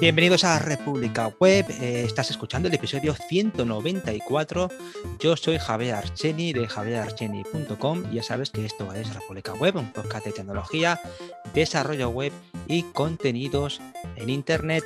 Bienvenidos a República Web, eh, estás escuchando el episodio 194. Yo soy Javier Archeni de javierarcheni.com ya sabes que esto es República Web, un podcast de tecnología, desarrollo web y contenidos en Internet.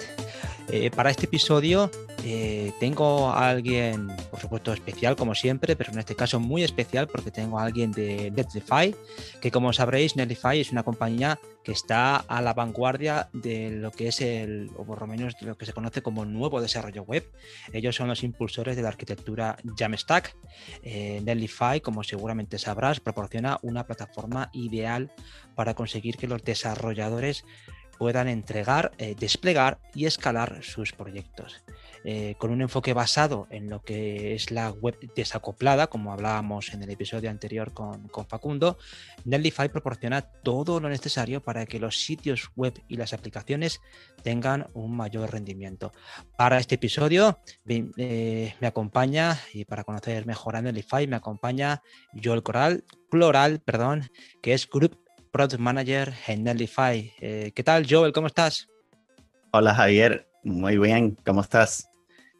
Eh, para este episodio eh, tengo a alguien, por supuesto, especial como siempre, pero en este caso muy especial porque tengo a alguien de Netlify, que como sabréis, Netlify es una compañía que está a la vanguardia de lo que es el, o por lo menos de lo que se conoce como nuevo desarrollo web. Ellos son los impulsores de la arquitectura Jamstack. Eh, Netlify, como seguramente sabrás, proporciona una plataforma ideal para conseguir que los desarrolladores puedan entregar, eh, desplegar y escalar sus proyectos. Eh, con un enfoque basado en lo que es la web desacoplada, como hablábamos en el episodio anterior con, con Facundo, Netlify proporciona todo lo necesario para que los sitios web y las aplicaciones tengan un mayor rendimiento. Para este episodio eh, me acompaña, y para conocer mejor a Netlify, me acompaña Joel Coral, Cloral, perdón, que es Group Product Manager en Netlify. Eh, ¿Qué tal, Joel? ¿Cómo estás? Hola, Javier. Muy bien. ¿Cómo estás?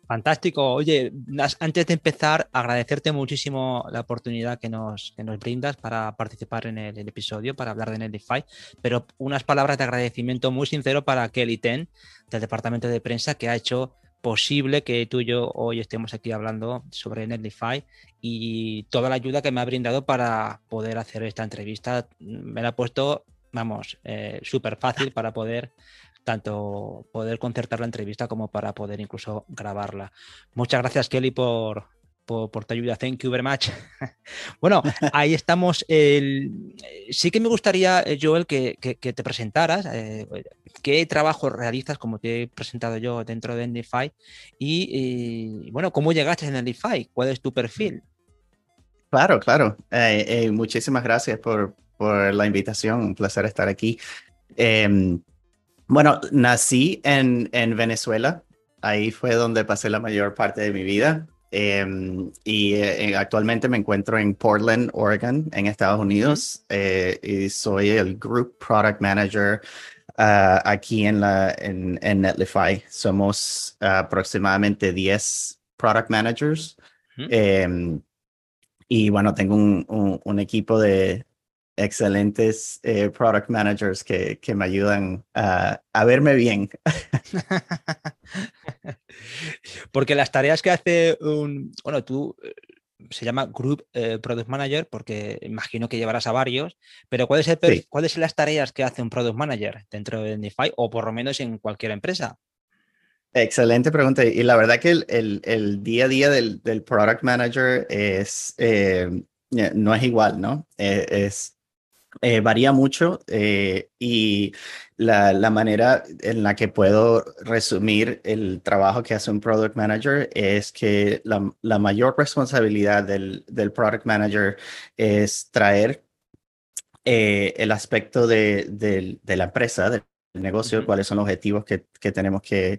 Fantástico. Oye, antes de empezar, agradecerte muchísimo la oportunidad que nos, que nos brindas para participar en el, episodio, para hablar de Netlify, pero unas palabras de agradecimiento muy sincero para Kelly Ten, del departamento de prensa, que ha hecho posible que tú y yo hoy estemos aquí hablando sobre Netlify y toda la ayuda que me ha brindado para poder hacer esta entrevista. Me la ha puesto, vamos, eh, súper fácil para poder tanto poder concertar la entrevista como para poder incluso grabarla. Muchas gracias, Kelly, por, por, tu ayuda. Thank you very much. bueno, ahí estamos. Sí que me gustaría, eh, Joel, que, te presentaras. Eh, ¿Qué trabajo realizas, como te he presentado yo dentro de Endify? Y, bueno, ¿cómo llegaste a Endify? ¿Cuál es tu perfil? Claro, claro. Eh, muchísimas gracias por, por, la invitación. Un placer estar aquí. Em, bueno, nací en, en Venezuela. Ahí fue donde pasé la mayor parte de mi vida. Em, y eh, actualmente me encuentro en Portland, Oregon, en Estados Unidos, eh, y soy el Group Product Manager ah, aquí en, la, en, en Netlify. Somos aproximadamente 10 Product Managers. Em, y bueno, tengo un, un equipo de, excelentes eh, product managers que, que me ayudan a, a verme bien. porque las tareas que hace un, bueno, tú eh, se llama Group eh, Product Manager porque imagino que llevarás a varios, pero ¿cuáles son ¿cuáles las tareas que hace un Product Manager dentro de Nify o por lo menos en cualquier empresa? Excelente pregunta. Y la verdad que el, el, el día a día del, del Product Manager es, no es igual, ¿no? es eh, varía mucho eh, y la, la, manera en la que puedo resumir el trabajo que hace un product manager es que la, la mayor responsabilidad del, del, product manager es traer eh, el aspecto de, de, la empresa, del negocio, cuáles son los objetivos que, que tenemos que,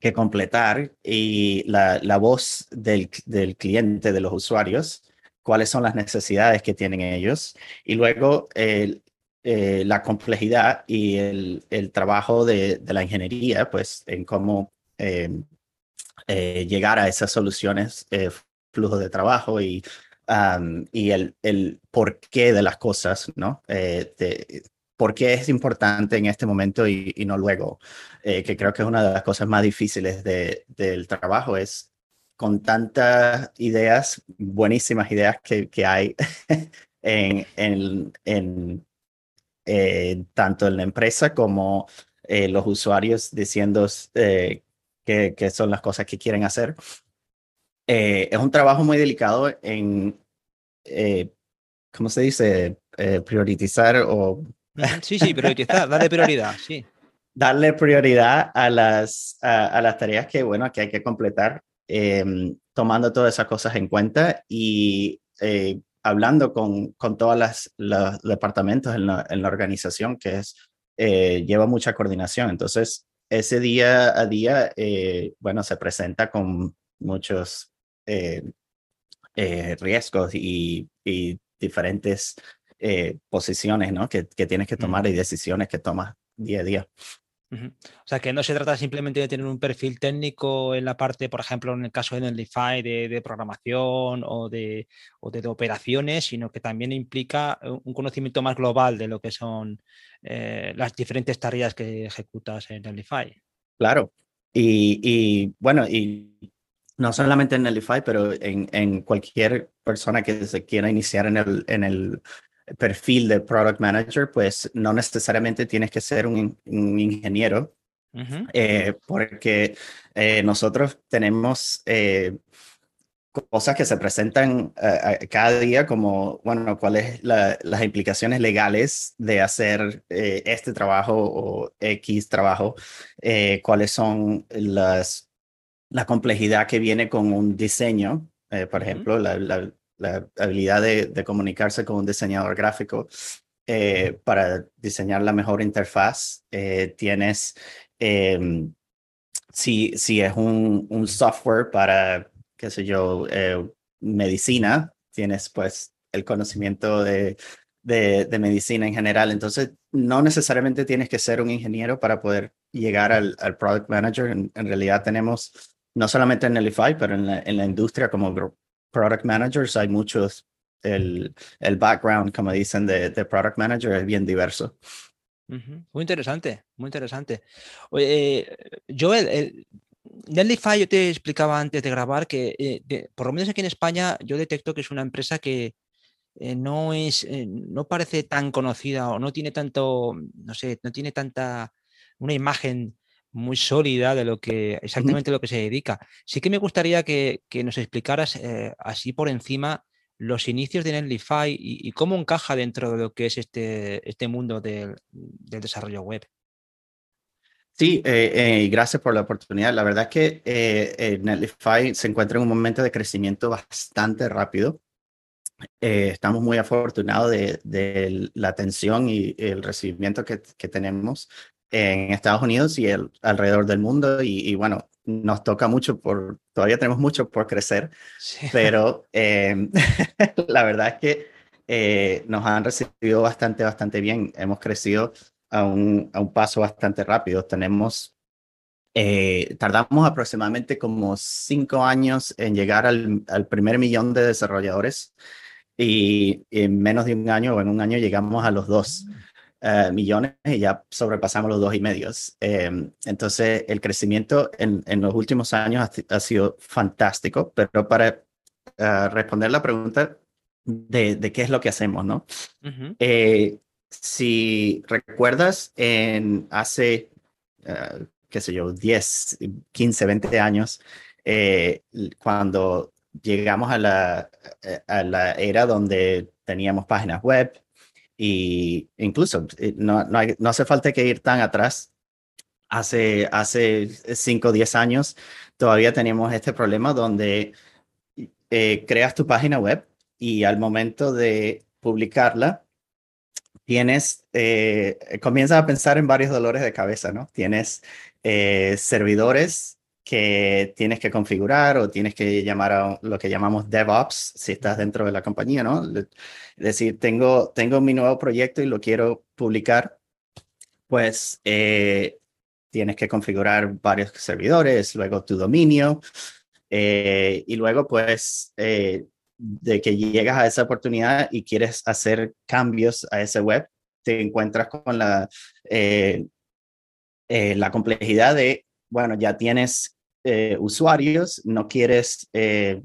que completar y la, la voz del, del cliente, de los usuarios cuáles son las necesidades que tienen ellos. Y luego eh, la complejidad y el, el trabajo de, de, la ingeniería, pues en cómo em, eh, llegar a esas soluciones, eh, flujo de trabajo y, y el, el porqué de las cosas, ¿no? De, por qué es importante en este momento y, no luego, que creo que es una de las cosas más difíciles de, del trabajo, es con tantas ideas, buenísimas ideas que, que hay en, en eh, tanto en la empresa como eh, los usuarios diciendo eh, que, son las cosas que quieren hacer. es un trabajo muy delicado en, ¿cómo se dice? priorizar o... Sí, sí, priorizar, darle prioridad, sí. Darle prioridad a las, a las tareas que, bueno, que hay que completar Em, tomando todas esas cosas en cuenta y eh, hablando con, con todos los departamentos en la, en la, organización, que es, eh, lleva mucha coordinación. Entonces, ese día a día, eh, bueno, se presenta con muchos riesgos y, y diferentes posiciones ¿no? que, que, tienes que tomar y decisiones que tomas día a día. O sea, que no se trata simplemente de tener un perfil técnico en la parte, por ejemplo, en el caso de Netlify, de, programación o de, de, operaciones, sino que también implica eh, un conocimiento más global de lo que son eh, las diferentes tareas que ejecutas en Netlify. Claro. Y, bueno, y no solamente en Netlify, pero en, en, cualquier persona que se quiera iniciar en el, en el perfil de product manager, pues no necesariamente tienes que ser un, ingeniero, eh, porque eh, nosotros tenemos eh, cosas que se presentan cada día como, bueno, cuáles las implicaciones legales de hacer este trabajo o X trabajo, cuáles son las la complejidad que viene con un diseño, por ejemplo, la, la habilidad de, comunicarse con un diseñador gráfico eh, para diseñar la mejor interfaz. Eh, tienes, em, si, si es un, un, software para, qué sé yo, eh, medicina, tienes pues el conocimiento de, de, medicina en general. Entonces, no necesariamente tienes que ser un ingeniero para poder llegar al, al product manager. En, realidad tenemos, no solamente en Nelify, pero en la, en la industria como product managers, hay muchos, el, el background, como dicen, de, de, product manager es bien diverso. Muy interesante, muy interesante. Oye, eh, Joel, el, yo te explicaba antes de grabar que, eh, por lo menos aquí en España, yo detecto que es una empresa que eh, no es, no parece tan conocida o no tiene tanto, no sé, no tiene tanta, una imagen muy sólida de lo que exactamente lo que se dedica. Sí que me gustaría que, nos explicaras eh, así por encima los inicios de Netlify y, cómo encaja dentro de lo que es este, este mundo del, desarrollo web. Sí, eh, eh, gracias por la oportunidad. La verdad es que Netlify se encuentra en un momento de crecimiento bastante rápido. estamos muy afortunados de, la atención y el recibimiento que, que tenemos en Estados Unidos y el, alrededor del mundo. Y, bueno, nos toca mucho por, todavía tenemos mucho por crecer, pero eh, la verdad es que eh, nos han recibido bastante, bastante bien. Hemos crecido a un, a un paso bastante rápido. Tenemos, eh, tardamos aproximadamente como cinco años en llegar al, al primer millón de desarrolladores y en menos de un año o en un año llegamos a los dos. Eh, millones y ya sobrepasamos los dos y medios. Em, entonces, el crecimiento en, en, los últimos años ha, sido fantástico, pero para uh, responder la pregunta de, de, qué es lo que hacemos, ¿no? eh, si recuerdas, en hace, qué sé yo, 10, 15, 20 años, eh, cuando llegamos a la, a la era donde teníamos páginas web, y incluso eh, no, no, hace falta que ir tan atrás. Hace, hace 5 o 10 años todavía teníamos este problema donde eh, creas tu página web y al momento de publicarla, tienes, eh, comienzas a pensar en varios dolores de cabeza, ¿no? Tienes servidores que tienes que configurar o tienes que llamar a lo que llamamos DevOps si estás dentro de la compañía, ¿no? Es decir, tengo, tengo mi nuevo proyecto y lo quiero publicar, pues eh, tienes que configurar varios servidores, luego tu dominio eh, y luego pues eh, de que llegas a esa oportunidad y quieres hacer cambios a ese web, te encuentras con la, la complejidad de bueno, ya tienes eh, usuarios, no quieres eh,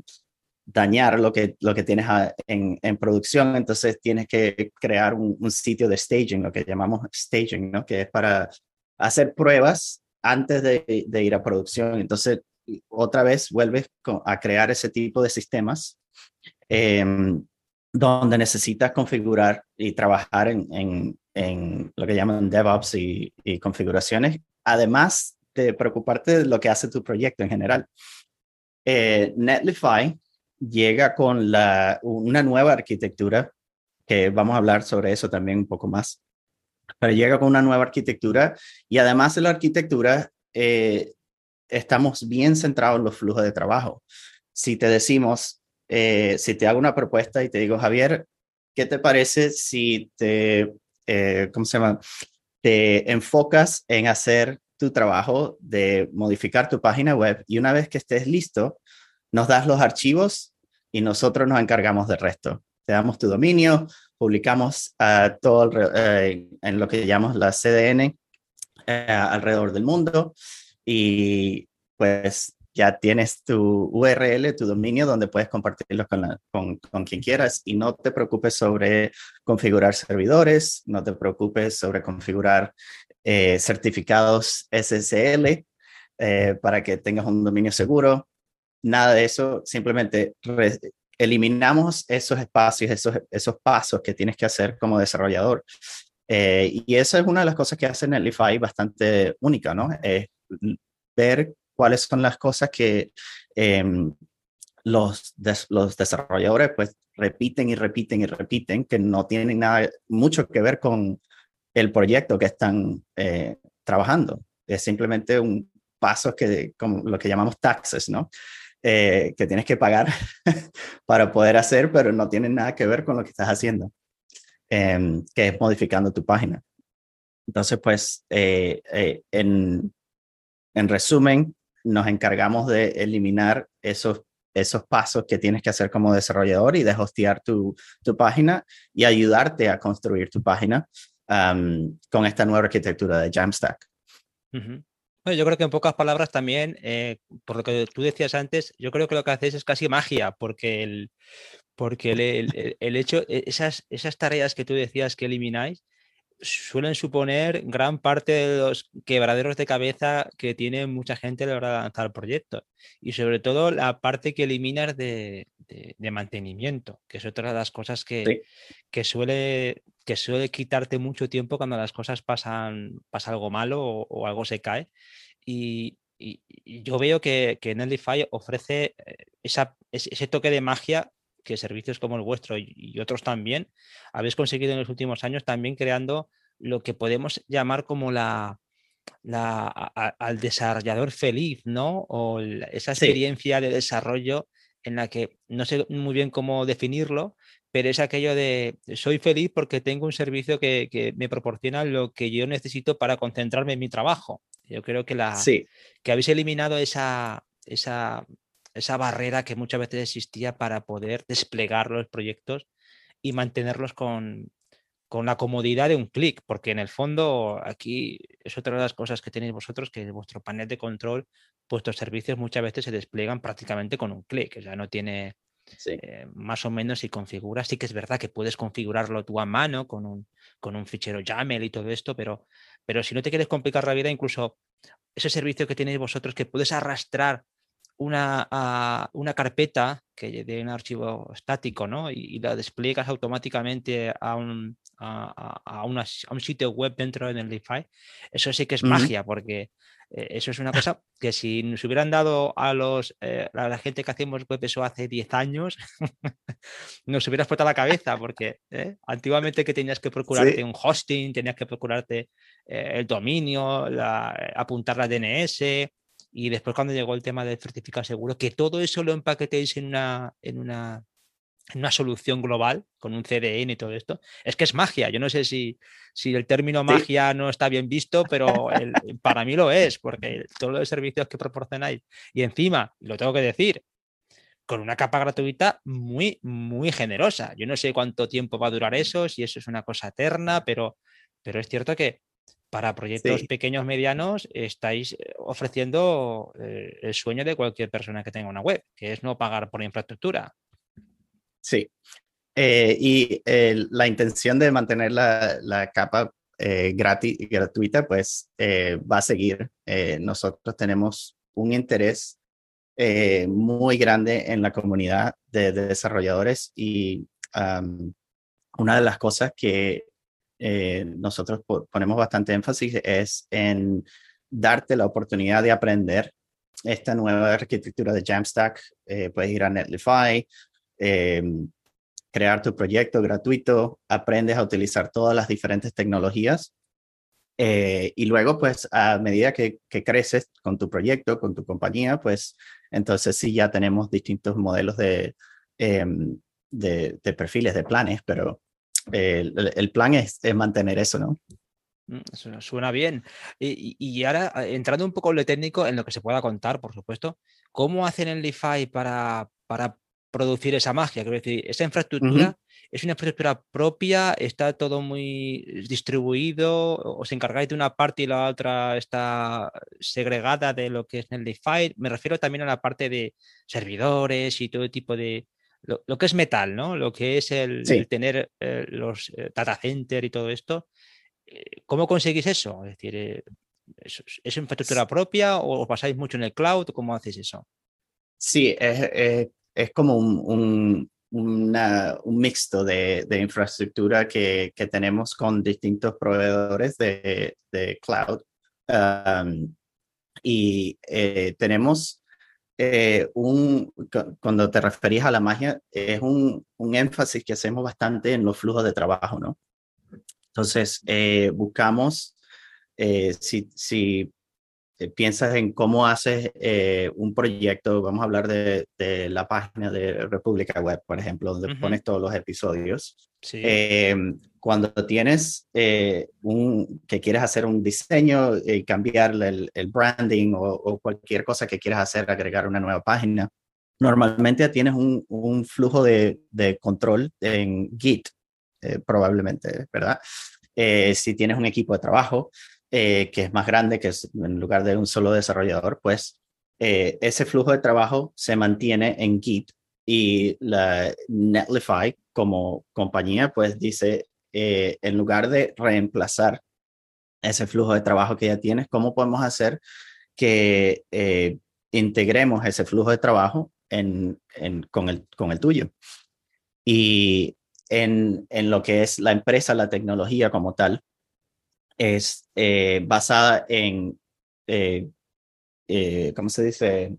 dañar lo que, lo que tienes en, en, producción, entonces tienes que crear un, sitio de staging, lo que llamamos staging, ¿no? que es para hacer pruebas antes de, ir a producción. Entonces, otra vez vuelves a crear ese tipo de sistemas em, donde necesitas configurar y trabajar en, en, en, lo que llaman DevOps y configuraciones, además de preocuparte de lo que hace tu proyecto en general. Eh, Netlify llega con la, una nueva arquitectura, que vamos a hablar sobre eso también un poco más, pero llega con una nueva arquitectura y además de la arquitectura, eh, estamos bien centrados en los flujos de trabajo. Si te decimos, eh, si te hago una propuesta y te digo, Javier, ¿qué te parece si te, ¿cómo se llama? te enfocas en hacer tu trabajo de modificar tu página web y una vez que estés listo, nos das los archivos y nosotros nos encargamos del resto. Te damos tu dominio, publicamos uh, todo uh, en lo que llamamos la CDN uh, alrededor del mundo y pues ya tienes tu URL, tu dominio, donde puedes compartirlo con, con, con, quien quieras y no te preocupes sobre configurar servidores, no te preocupes sobre configurar eh, certificados SSL eh, para que tengas un dominio seguro. Nada de eso, simplemente eliminamos esos espacios, esos, esos pasos que tienes que hacer como desarrollador. Eh, y esa es una de las cosas que hace Netlify bastante única, ¿no? Es ver cuáles son las cosas que em, los, los desarrolladores pues repiten y repiten y repiten que no tienen nada, mucho que ver con el proyecto que están eh, trabajando. Es simplemente un paso que, como lo que llamamos taxes, ¿no? Eh, que tienes que pagar para poder hacer, pero no tienen nada que ver con lo que estás haciendo, em, que es modificando tu página. Entonces, pues, eh, en, en resumen, nos encargamos de eliminar esos, esos pasos que tienes que hacer como desarrollador y de hostear tu, tu página y ayudarte a construir tu página um, con esta nueva arquitectura de Jamstack. yo creo que en pocas palabras también, eh, por lo que tú decías antes, yo creo que lo que hacéis es casi magia, porque el, porque el, el hecho, e, esas, esas tareas que tú decías que elimináis, suelen suponer gran parte de los quebraderos de cabeza que tiene mucha gente a la hora de lanzar proyectos. Y sobre todo la parte que eliminas de, de, mantenimiento, que es otra de las cosas que, que, suele, que suele quitarte mucho tiempo cuando las cosas pasan, pasa algo malo o, algo se cae. Y, y, yo veo que, que Netlify ofrece eh, esa, ese toque de magia que servicios como el vuestro y, otros también habéis conseguido en los últimos años también creando lo que podemos llamar como la, la al desarrollador feliz, ¿no? O esa experiencia de desarrollo en la que no sé muy bien cómo definirlo, pero es aquello de soy feliz porque tengo un servicio que, que me proporciona lo que yo necesito para concentrarme en mi trabajo. Yo creo que, la, que habéis eliminado esa, esa esa barrera que muchas veces existía para poder desplegar los proyectos y mantenerlos con, con la comodidad de un clic, porque en el fondo aquí es otra de las cosas que tenéis vosotros, que vuestro panel de control, vuestros servicios muchas veces se despliegan prácticamente con un clic, o sea, no tiene eh, más o menos si configuras, sí que es verdad que puedes configurarlo tú a mano con un, con un fichero YAML y todo esto, pero, pero si no te quieres complicar la vida, incluso ese servicio que tenéis vosotros que puedes arrastrar una, una carpeta que de un archivo estático ¿no? y, la despliegas automáticamente a un, a, a, un sitio web dentro de Netlify, eso sí que es magia, porque eh, eso es una cosa que si nos hubieran dado a, los, eh, a la gente que hacemos web eso hace 10 años, nos hubiera explotado la cabeza, porque ¿eh? antiguamente que tenías que procurarte un hosting, tenías que procurarte el dominio, la, apuntar la DNS, y después cuando llegó el tema del certificado seguro, que todo eso lo empaquetéis en una, en una, en una solución global, con un CDN y todo esto, es que es magia. Yo no sé si, si el término magia no está bien visto, pero para mí lo es, porque todos los servicios que proporcionáis, y encima, lo tengo que decir, con una capa gratuita muy, muy generosa. Yo no sé cuánto tiempo va a durar eso, si eso es una cosa eterna, pero, pero es cierto que para proyectos pequeños, medianos, estáis eh, ofreciendo eh, el sueño de cualquier persona que tenga una web, que es no pagar por infraestructura. Sí. Eh, y la intención de mantener la, capa gratis, gratuita, pues va a seguir. nosotros tenemos un interés muy grande en la comunidad de, desarrolladores y una de las cosas que eh, nosotros ponemos bastante énfasis es en darte la oportunidad de aprender esta nueva arquitectura de Jamstack. Eh, puedes ir a Netlify, em, crear tu proyecto gratuito, aprendes a utilizar todas las diferentes tecnologías eh, y luego, pues, a medida que, creces con tu proyecto, con tu compañía, pues, entonces sí ya tenemos distintos modelos de, em, de, de perfiles, de planes, pero el, plan es, mantener eso, ¿no? Mm, suena bien. Y, ahora, entrando un poco en lo técnico, en lo que se pueda contar, por supuesto, ¿cómo hacen en Lify para, para producir esa magia? Quiero decir, esa infraestructura es una infraestructura propia, está todo muy distribuido, os encargáis de una parte y la otra está segregada de lo que es en Lify. Me refiero también a la parte de servidores y todo tipo de, lo, que es metal, ¿no? Lo que es el, tener eh, los eh, data center y todo esto. Eh, ¿Cómo conseguís eso? Es decir, ¿es, infraestructura propia o os pasáis mucho en el cloud? ¿Cómo hacéis eso? Sí, es, es, como un, un, mixto de, de infraestructura que, que, tenemos con distintos proveedores de, de cloud. Um, y eh, tenemos un, cuando te referís a la magia, es un, un, énfasis que hacemos bastante en los flujos de trabajo, ¿no? Entonces, eh, buscamos, eh, si, si eh, piensas en cómo haces un proyecto, vamos a hablar de, de, la página de República Web, por ejemplo, donde pones todos los episodios. Sí. cuando tienes un, que quieres hacer un diseño y cambiar el, el branding o, o, cualquier cosa que quieras hacer, agregar una nueva página, normalmente tienes un, un flujo de, de control en Git eh, probablemente, ¿verdad? Eh, si tienes un equipo de trabajo eh, que es más grande, que es en lugar de un solo desarrollador, pues ese flujo de trabajo se mantiene en Git y la Netlify como compañía, pues dice, en lugar de reemplazar ese flujo de trabajo que ya tienes, ¿cómo podemos hacer que integremos ese flujo de trabajo en, con, el, tuyo? Y en, lo que es la empresa, la tecnología como tal, es eh, basada en, eh, eh, ¿cómo se dice?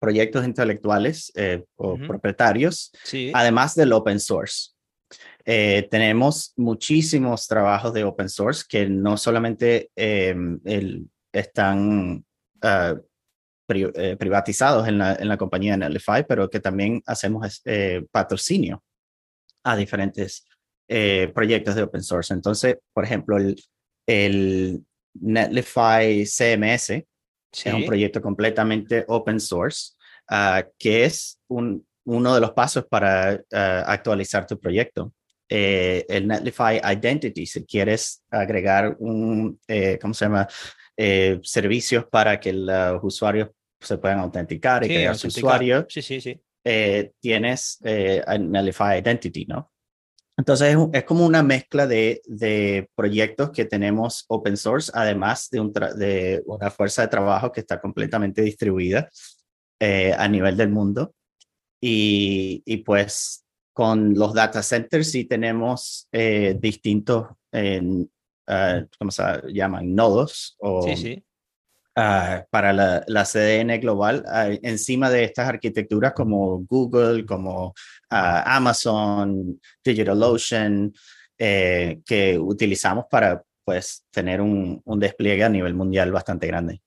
Proyectos intelectuales o propietarios, además del open source. tenemos muchísimos trabajos de open source que no solamente el, están ah, privatizados en la, en la compañía Netlify, pero que también hacemos patrocinio a diferentes eh, proyectos de open source. Entonces, por ejemplo, el, el Netlify CMS es un proyecto completamente open source, ah, que es un, uno de los pasos para ah, actualizar tu proyecto. Eh, el Netlify Identity, si quieres agregar un, eh, ¿cómo se llama? servicios para que los usuarios se puedan autenticar y crear su usuario. Sí, sí, sí. Eh, tienes eh, Netlify Identity, ¿no? Entonces es, como una mezcla de, de, proyectos que tenemos open source, además de, un de, una fuerza de trabajo que está completamente distribuida eh, a nivel del mundo. Y, y, pues con los data centers sí tenemos eh, distintos, ¿cómo se llaman? Nodos o sí, sí. Ah, para la, la, CDN global ah, encima de estas arquitecturas como Google, como ah, Amazon, DigitalOcean, eh, que utilizamos para pues, tener un despliegue a nivel mundial bastante grande.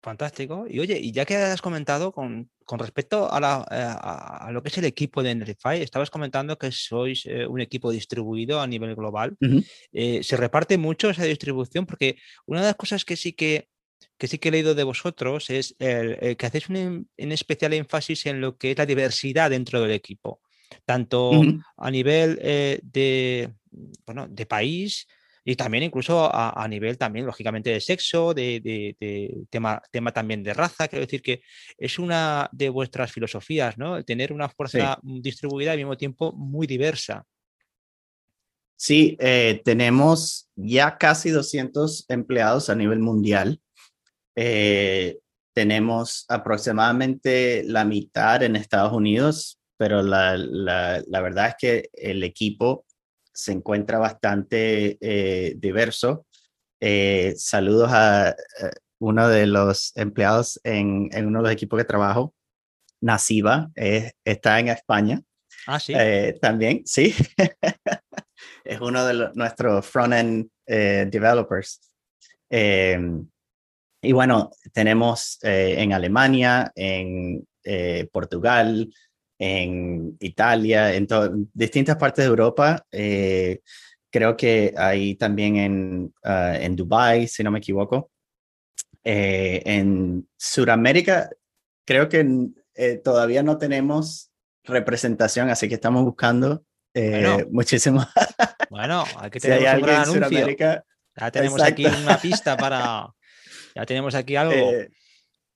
Fantástico. Y oye, y ya que has comentado con, con respecto a, la, eh, a, lo que es el equipo de Enerify, estabas comentando que sois eh, un equipo distribuido a nivel global. Eh, ¿Se reparte mucho esa distribución? Porque una de las cosas que sí que, que sí que he leído de vosotros es el, que hacéis un, especial énfasis en lo que es la diversidad dentro del equipo, tanto a nivel de, bueno, de país, y también incluso a, nivel también, lógicamente, de sexo, de, tema, tema también de raza. Quiero decir que es una de vuestras filosofías, ¿no? Tener una fuerza distribuida al mismo tiempo muy diversa. Sí, eh, tenemos ya casi 200 empleados a nivel mundial. Eh, tenemos aproximadamente la mitad en Estados Unidos, pero la, la verdad es que el equipo se encuentra bastante eh, diverso. Eh, saludos a, uno de los empleados en, uno de los equipos que trabajo, Nasiba, está en España. Ah, sí. Eh, también, sí. es uno de nuestros front-end developers. Em, y bueno, tenemos en Alemania, en Portugal, en Italia, en distintas partes de Europa, eh, creo que hay también en, uh, en Dubai, si no me equivoco. Eh, en Sudamérica, creo que eh, todavía no tenemos representación, así que estamos buscando eh, bueno, muchísimo. bueno, aquí tenemos si un gran anuncio. Ya tenemos aquí una pista para. Ya tenemos aquí algo.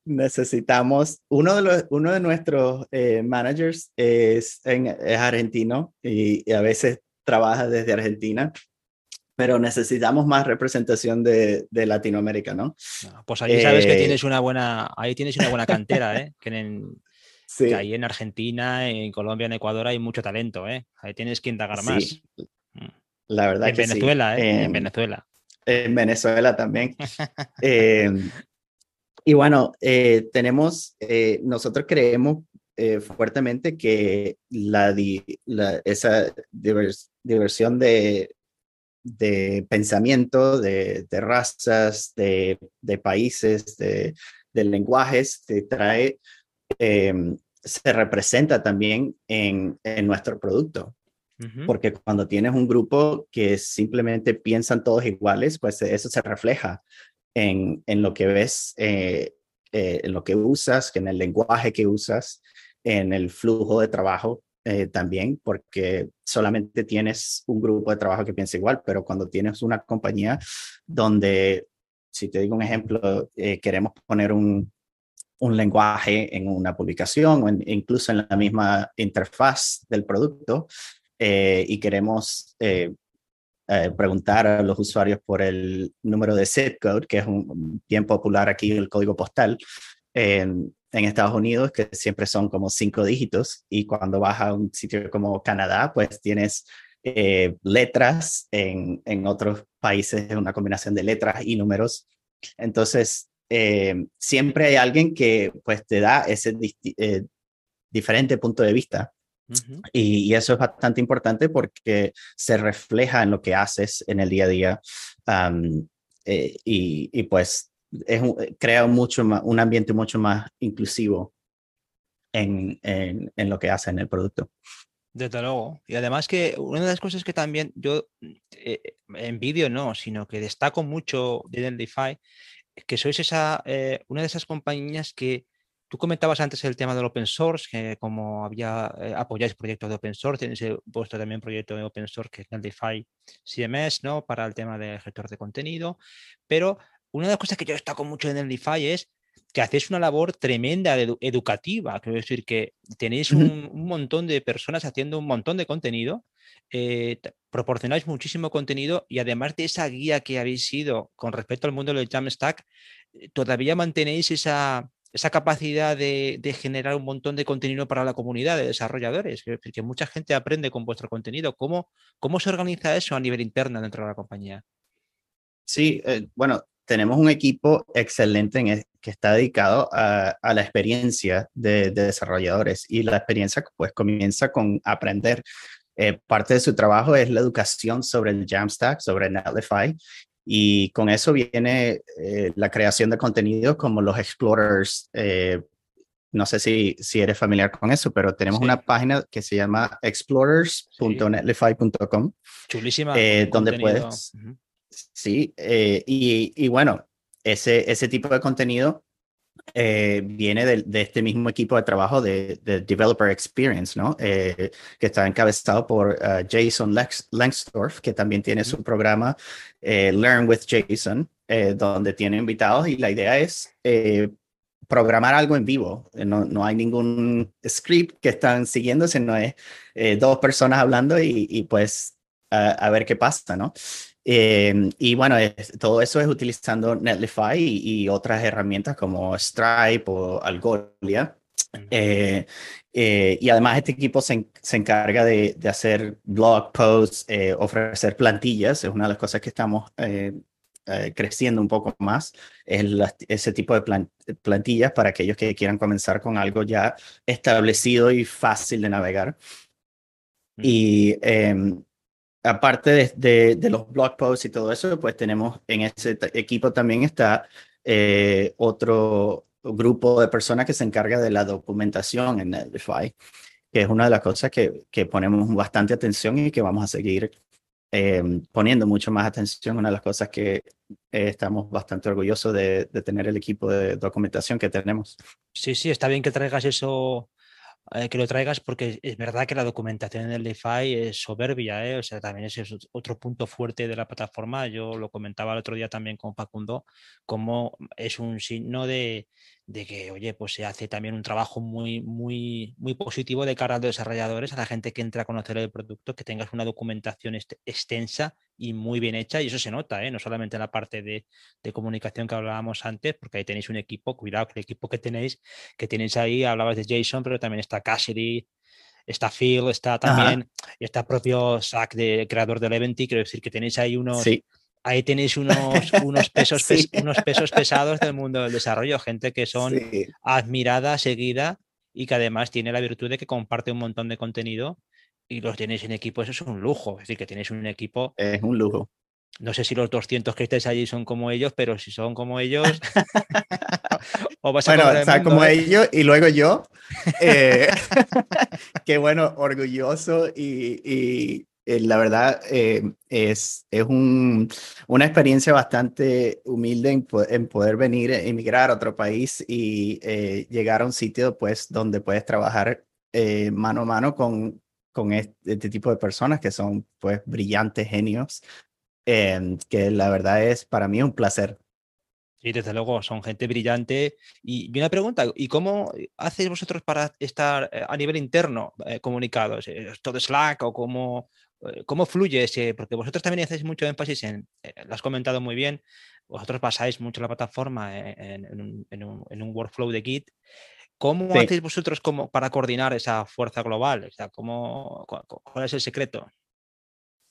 Necesitamos. Uno de, los, uno de nuestros eh, managers es, en, es argentino y, y, a veces trabaja desde Argentina pero necesitamos más representación de, de Latinoamérica, ¿no? Pues ahí sabes que eh, tienes una buena, ahí tienes una buena cantera, ¿eh? Que, en, sí. ahí en Argentina, en Colombia, en Ecuador hay mucho talento, ¿eh? Ahí tienes que indagar más. Mm. La verdad en que Venezuela, sí. ¿eh? En Venezuela. En Venezuela también. eh, y bueno, eh, tenemos, eh, nosotros creemos eh, fuertemente que la, di, la esa divers, diversión de, de pensamiento, de, de razas, de, de países, de, lenguajes, te trae, eh, se representa también en, en nuestro producto. Porque cuando tienes un grupo que simplemente piensan todos iguales, pues eso se refleja en, en lo que ves, eh, eh, en lo que usas, en el lenguaje que usas, en el flujo de trabajo eh, también, porque solamente tienes un grupo de trabajo que piensa igual, pero cuando tienes una compañía donde, si te digo un ejemplo, eh, queremos poner un, un, lenguaje en una publicación o en, incluso en la misma interfaz del producto eh, y queremos eh, eh, preguntar a los usuarios por el número de zip code, que es un bien popular aquí, el código postal, en Estados Unidos, que siempre son como cinco dígitos, y cuando vas a un sitio como Canadá, pues tienes eh, letras, en, en, otros países es una combinación de letras y números. Entonces, eh, siempre hay alguien que pues te da ese diferente punto de vista. Uh -huh. y, y, eso es bastante importante porque se refleja en lo que haces en el día a día. Um, y, y pues es un, crea mucho más, un ambiente mucho más inclusivo en, en, en, lo que hace en el producto. Desde luego. Y además que una de las cosas que también yo eh, en vídeo no, sino que destaco mucho de Identify, que sois esa, eh, una de esas compañías que tú comentabas antes el tema del open source, que como había eh, apoyáis proyectos de open source, tenéis vuestro también proyecto de open source que es Identify CMS, ¿no? Para el tema del gestor de contenido, pero una de las cosas que yo destaco mucho en Identify es que hacéis una labor tremenda de edu educativa, quiero decir que tenéis un, un, montón de personas haciendo un montón de contenido, eh, proporcionáis muchísimo contenido y además de esa guía que habéis sido con respecto al mundo del Jamstack, eh, todavía mantenéis esa, esa capacidad de, generar un montón de contenido para la comunidad de desarrolladores, decir que mucha gente aprende con vuestro contenido. ¿Cómo, cómo se organiza eso a nivel interno dentro de la compañía? Sí, eh, bueno, tenemos un equipo excelente en el, que está dedicado a, la experiencia de, de, desarrolladores y la experiencia pues comienza con aprender. Eh, parte de su trabajo es la educación sobre el Jamstack, sobre Netlify y con eso viene eh, la creación de contenidos como los Explorers. Eh, no sé si, si eres familiar con eso, pero tenemos sí. una página que se llama explorers.netlify.com. Chulísima. Eh, donde puedes... Uh -huh Sí, eh, y, y, bueno, ese, ese tipo de contenido eh, viene de, de, este mismo equipo de trabajo de, de Developer Experience, ¿no? Eh, que está encabezado por uh, Jason Lex Langsdorf, que también tiene su programa eh, Learn with Jason, eh, donde tiene invitados y la idea es programar algo en vivo. No, no, hay ningún script que están siguiendo, sino es dos personas hablando y, y pues a, a ver qué pasa, ¿no? Eh, y bueno, es, todo eso es utilizando Netlify y, y, otras herramientas como Stripe o Algolia. Eh, eh, y además este equipo se, se encarga de, de, hacer blog posts, eh, ofrecer plantillas, es una de las cosas que estamos eh, creciendo un poco más, es la, ese tipo de plan, plantillas para aquellos que quieran comenzar con algo ya establecido y fácil de navegar. Y em, aparte de, los blog posts y todo eso, pues tenemos en ese equipo también está eh, otro grupo de personas que se encarga de la documentación en Netlify, que es una de las cosas que, ponemos bastante atención y que vamos a seguir em, poniendo mucho más atención. Una de las cosas que eh, estamos bastante orgullosos de, de, tener el equipo de documentación que tenemos. Sí, sí, está bien que traigas eso eh, que lo traigas porque es verdad que la documentación en el DeFi es soberbia, ¿eh? o sea, también ese es otro punto fuerte de la plataforma. Yo lo comentaba el otro día también con Facundo, como es un signo de, de que, oye, pues se hace también un trabajo muy, muy, muy positivo de cara a los desarrolladores, a la gente que entra a conocer el producto, que tengas una documentación extensa y muy bien hecha, y eso se nota, ¿eh? no solamente en la parte de, de, comunicación que hablábamos antes, porque ahí tenéis un equipo, cuidado que el equipo que tenéis, que tenéis ahí, hablabas de Jason, pero también está Cassidy, está Phil, está también, y está propio Zach, de creador del Eventy, quiero decir que tenéis ahí unos... Sí ahí tenéis unos, unos, pesos, unos pesos pesados del mundo del desarrollo, gente que son admirada, seguida y que además tiene la virtud de que comparte un montón de contenido y los tenéis en equipo, eso es un lujo, es decir, que tenéis un equipo. Es un lujo. No sé si los 200 que estáis allí son como ellos, pero si son como ellos. o vas a bueno, o como ¿eh? ellos y luego yo. Eh, qué bueno, orgulloso y, eh, la verdad eh, es, es un, una experiencia bastante humilde en, poder venir, a emigrar a otro país y eh, llegar a un sitio pues donde puedes trabajar mano a mano con, con este, este, tipo de personas que son pues brillantes genios, que la verdad es para mí un placer. Sí, desde luego, son gente brillante. Y, una pregunta, ¿y cómo hacéis vosotros para estar a nivel interno comunicados? ¿Todo Slack o cómo, eh, ¿Cómo fluye ese? Porque vosotros también hacéis mucho énfasis en, eh, lo has comentado muy bien, vosotros basáis mucho la plataforma en, un, workflow de Git. ¿Cómo hacéis vosotros como para coordinar esa fuerza global? O sea, ¿cómo, ¿Cuál es el secreto?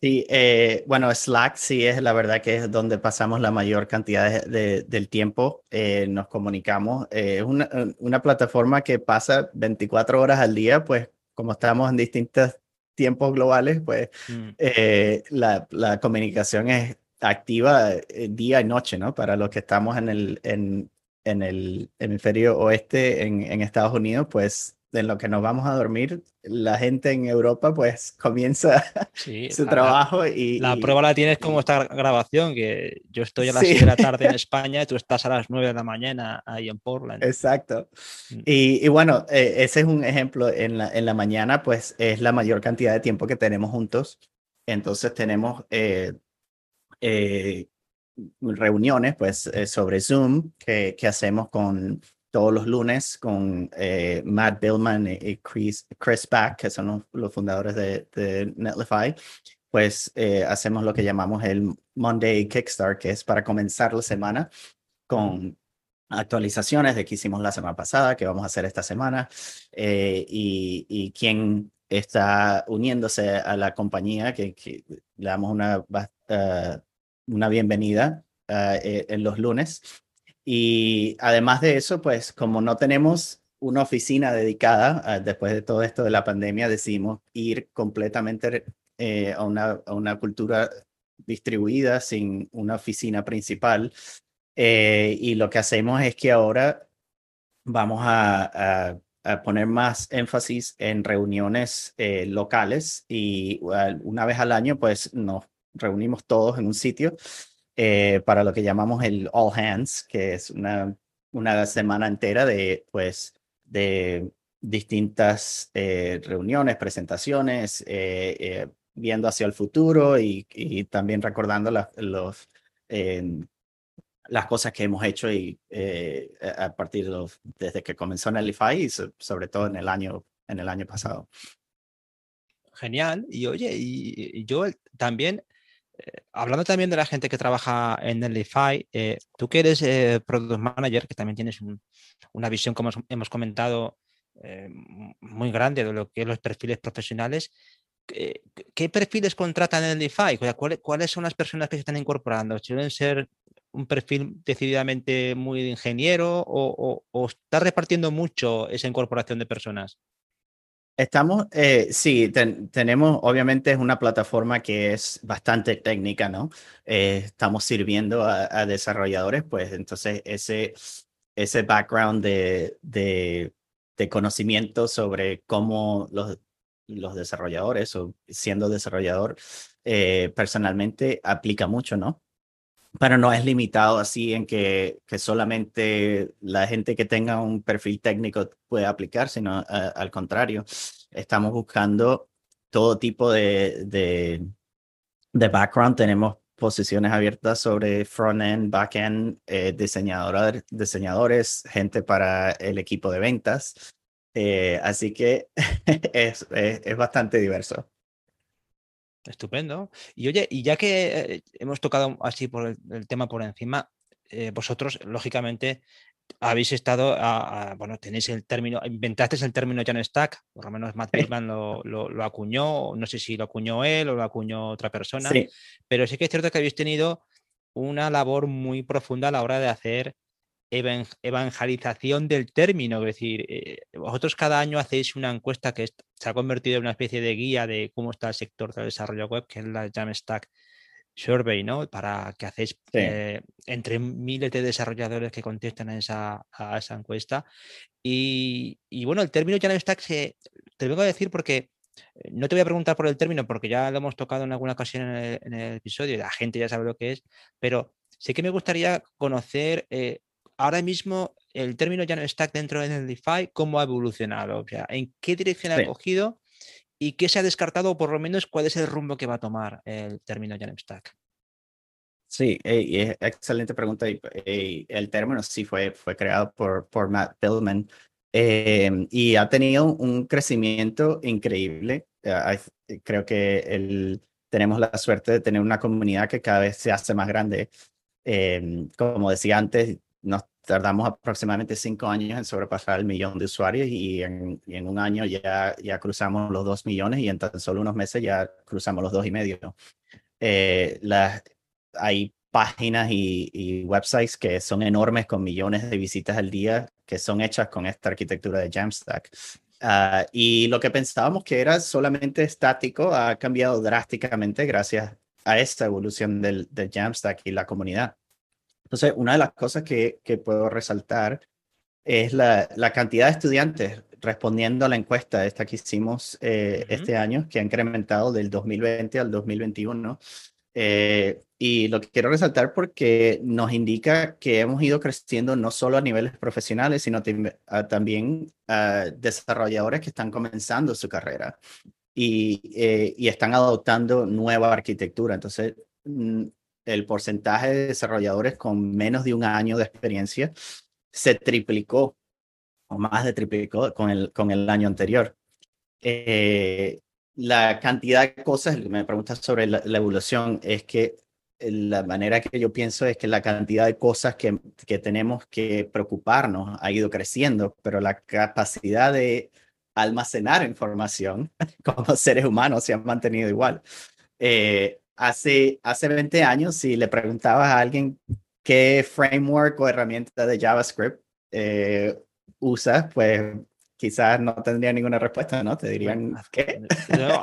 Sí, eh, bueno, Slack sí es la verdad que es donde pasamos la mayor cantidad del tiempo, nos comunicamos. es una, una, plataforma que pasa 24 horas al día, pues como estamos en distintas tiempos globales, pues mm. eh, la, la, comunicación es activa eh, día y noche, ¿no? Para los que estamos en el, en, en el hemisferio oeste en, en Estados Unidos, pues en lo que nos vamos a dormir, la gente en Europa pues comienza su trabajo y... La prueba la tienes como esta grabación, que yo estoy a las 6 de la tarde en España y tú estás a las 9 de la mañana ahí en Portland. Exacto. Mm. Y, y, bueno, eh, ese es un ejemplo, en la, en la mañana pues es la mayor cantidad de tiempo que tenemos juntos. Entonces tenemos eh, eh, reuniones pues sobre Zoom que, que hacemos con todos los lunes con eh, Matt Billman y Chris, Chris Back, que son los, fundadores de, Netlify, pues eh, hacemos lo que llamamos el Monday Kickstart, que es para comenzar la semana con actualizaciones de qué hicimos la semana pasada, qué vamos a hacer esta semana eh, y, y quién está uniéndose a la compañía, que, le damos una, una bienvenida en los lunes y además de eso, pues como no tenemos una oficina dedicada, ah, después de todo esto de la pandemia, decidimos ir completamente eh, a, una, a, una, cultura distribuida sin una oficina principal. Eh, y lo que hacemos es que ahora vamos a, a, poner más énfasis en reuniones eh, locales y una vez al año, pues nos reunimos todos en un sitio eh, para lo que llamamos el All Hands, que es una, una semana entera de, pues, de distintas eh, reuniones, presentaciones, eh, viendo hacia el futuro y, y también recordando los, las cosas que hemos hecho y, a partir de desde que comenzó en el IFI y sobre todo en el año, en el año pasado. Genial. Y oye, y yo también hablando también de la gente que trabaja en Netlify, eh, tú que eres eh, Product Manager, que también tienes una visión, como hemos comentado, eh, muy grande de lo que son los perfiles profesionales, ¿qué perfiles contratan en Netlify? ¿Cuáles son las personas que se están incorporando? ¿Suelen ser un perfil decididamente muy ingeniero o está repartiendo mucho esa incorporación de personas? Estamos, eh, sí, tenemos, obviamente es una plataforma que es bastante técnica, ¿no? Eh, estamos sirviendo a, desarrolladores, pues entonces ese, ese background de, de, conocimiento sobre cómo los, los desarrolladores o siendo desarrollador eh, personalmente aplica mucho, ¿no? Pero no es limitado así en que, que solamente la gente que tenga un perfil técnico puede aplicar, sino al contrario, estamos buscando todo tipo de, de, de background. Tenemos posiciones abiertas sobre front-end, back-end, eh, diseñadores, gente para el equipo de ventas. Eh, así que es, es, bastante diverso. Estupendo. Y oye, y ya que eh, hemos tocado así por el, tema por encima, vosotros, lógicamente, habéis estado, a, bueno, tenéis el término, inventasteis el término Jan Stack, por lo menos Matt Pittman lo, lo, acuñó, no sé si lo acuñó él o lo acuñó otra persona, pero sí que es cierto que habéis tenido una labor muy profunda a la hora de hacer evangelización del término, es decir, eh, vosotros cada año hacéis una encuesta que se ha convertido en una especie de guía de cómo está el sector del desarrollo web, que es la Jamstack survey, ¿no? Para que hacéis eh, entre miles de desarrolladores que contestan a esa, a esa encuesta. Y, bueno, el término Jamstack se, te lo vengo a decir porque eh, no te voy a preguntar por el término porque ya lo hemos tocado en alguna ocasión en el, episodio y la gente ya sabe lo que es, pero sí que me gustaría conocer eh, ahora mismo el término Jamstack dentro de DeFi, cómo ha evolucionado, o sea, en qué dirección ha cogido ¿Y qué se ha descartado o por lo menos cuál es el rumbo que va a tomar el término Jamstack? Sí, excelente pregunta. el término sí fue, fue creado por, por Matt Pillman em, y ha tenido un crecimiento increíble. Ah, creo que el, tenemos la suerte de tener una comunidad que cada vez se hace más grande. Em, como decía antes, nos tardamos aproximadamente cinco años en sobrepasar el millón de usuarios y en, en, un año ya, ya cruzamos los dos millones y en tan solo unos meses ya cruzamos los dos y medio. Eh, hay páginas y, y, websites que son enormes con millones de visitas al día que son hechas con esta arquitectura de Jamstack. Uh, y lo que pensábamos que era solamente estático ha cambiado drásticamente gracias a esta evolución del, del Jamstack y la comunidad. Entonces, una de las cosas que, que puedo resaltar es la, la, cantidad de estudiantes respondiendo a la encuesta esta que hicimos eh, este año, que ha incrementado del 2020 al 2021. Eh, y lo que quiero resaltar porque nos indica que hemos ido creciendo no solo a niveles profesionales, sino también a desarrolladores que están comenzando su carrera y, eh, y están adoptando nueva arquitectura. Entonces, mm, el porcentaje de desarrolladores con menos de un año de experiencia se triplicó o más de triplicó con el, con el año anterior. Eh, la cantidad de cosas, me preguntas sobre la, evolución, es que la manera que yo pienso es que la cantidad de cosas que, que tenemos que preocuparnos ha ido creciendo, pero la capacidad de almacenar información como seres humanos se ha mantenido igual. Eh, hace, hace 20 años, si le preguntabas a alguien qué framework o herramienta de JavaScript eh, usa, pues quizás no tendría ninguna respuesta, ¿no? Te dirían, ¿qué?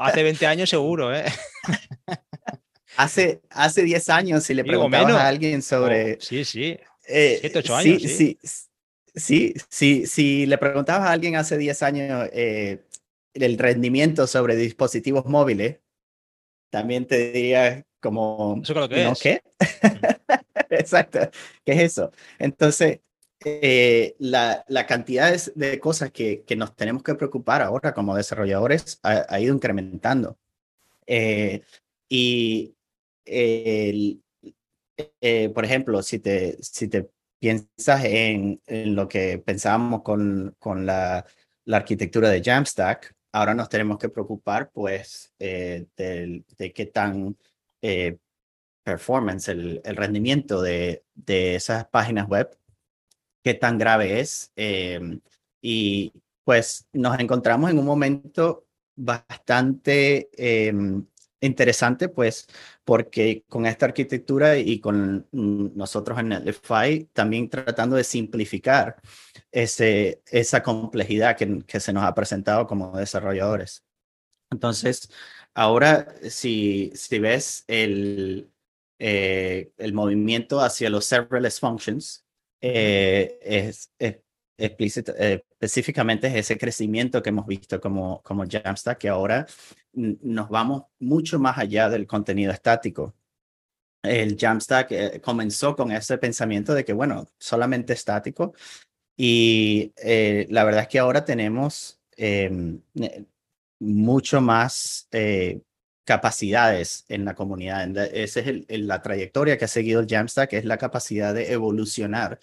hace 20 años seguro, ¿eh? hace, hace 10 años, si le preguntabas a alguien sobre... Oh, sí, sí. Eh, 7, 8 años, sí. Sí, sí, sí, si le preguntabas a alguien hace 10 años eh, el rendimiento sobre dispositivos móviles, también te diría como... ¿Eso lo que ¿no, ¿Qué? Exacto, ¿qué es eso? Entonces, eh, la, la, cantidad de, cosas que, que, nos tenemos que preocupar ahora como desarrolladores ha, ido incrementando. Eh, y, eh, por ejemplo, si te, si te piensas en, en lo que pensábamos con, con la, la arquitectura de Jamstack, ahora nos tenemos que preocupar, pues, eh, de, qué tan eh, performance, el, el rendimiento de, de, esas páginas web, qué tan grave es. Em, y pues nos encontramos en un momento bastante em, interesante, pues, porque con esta arquitectura y con nosotros en Netlify también tratando de simplificar ese, esa complejidad que, que se nos ha presentado como desarrolladores. Entonces, ahora, si, si ves el, eh, el movimiento hacia los serverless functions, eh, es, específicamente es ese crecimiento que hemos visto como, como Jamstack, que ahora nos vamos mucho más allá del contenido estático. El Jamstack comenzó con ese pensamiento de que, bueno, solamente estático. Y la verdad es que ahora tenemos em, mucho más capacidades en la comunidad. Esa es la trayectoria que ha seguido el Jamstack, es la capacidad de evolucionar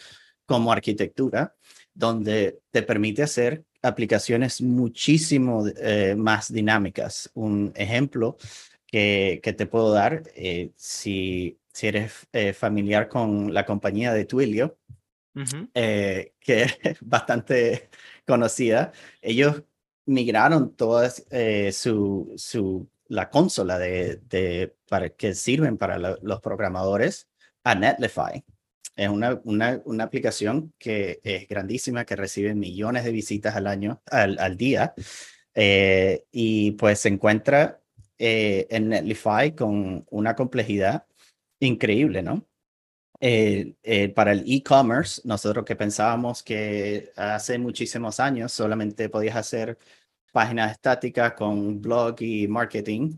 como arquitectura, donde te permite hacer aplicaciones muchísimo eh, más dinámicas. Un ejemplo que, que te puedo dar, eh, si, si eres eh, familiar con la compañía de Twilio, que es bastante conocida, ellos migraron toda su, su la consola de, para, que sirven para los programadores a Netlify. Es una, una, una, aplicación que es grandísima, que recibe millones de visitas al año, al, día, eh, y pues se encuentra eh, en Netlify con una complejidad increíble, ¿no? Eh, para el e-commerce, nosotros que pensábamos que hace muchísimos años solamente podías hacer páginas estáticas con blog y marketing.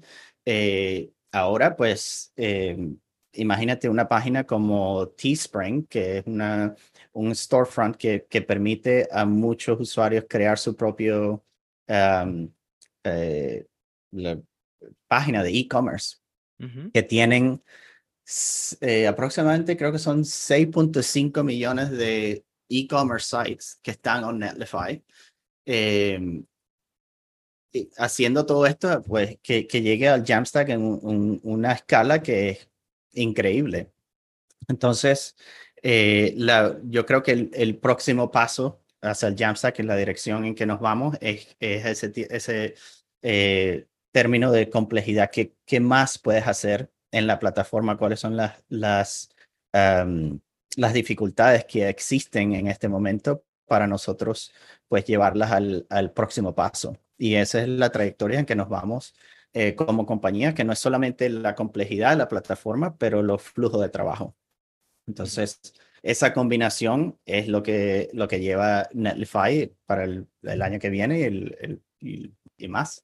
Ahora, pues, imagínate una página como Teespring, que es una, un storefront que, que permite a muchos usuarios crear su propio um, eh, página de e-commerce, que tienen aproximadamente, creo que son 6.5 millones de e-commerce sites que están en Netlify haciendo todo esto, pues que, que llegue al Jamstack en una escala que es increíble. Entonces, eh, la, yo creo que el, el, próximo paso hacia el Jamstack, en la dirección en que nos vamos, es, es ese, ese eh, término de complejidad. ¿Qué, ¿Qué más puedes hacer en la plataforma? ¿Cuáles son las, las, las dificultades que existen en este momento para nosotros, pues llevarlas al, al próximo paso? Y esa es la trayectoria en que nos vamos eh, como compañía, que no es solamente la complejidad de la plataforma, pero los flujos de trabajo. Entonces, esa combinación es lo que, lo que lleva Netlify para el, año que viene y, más.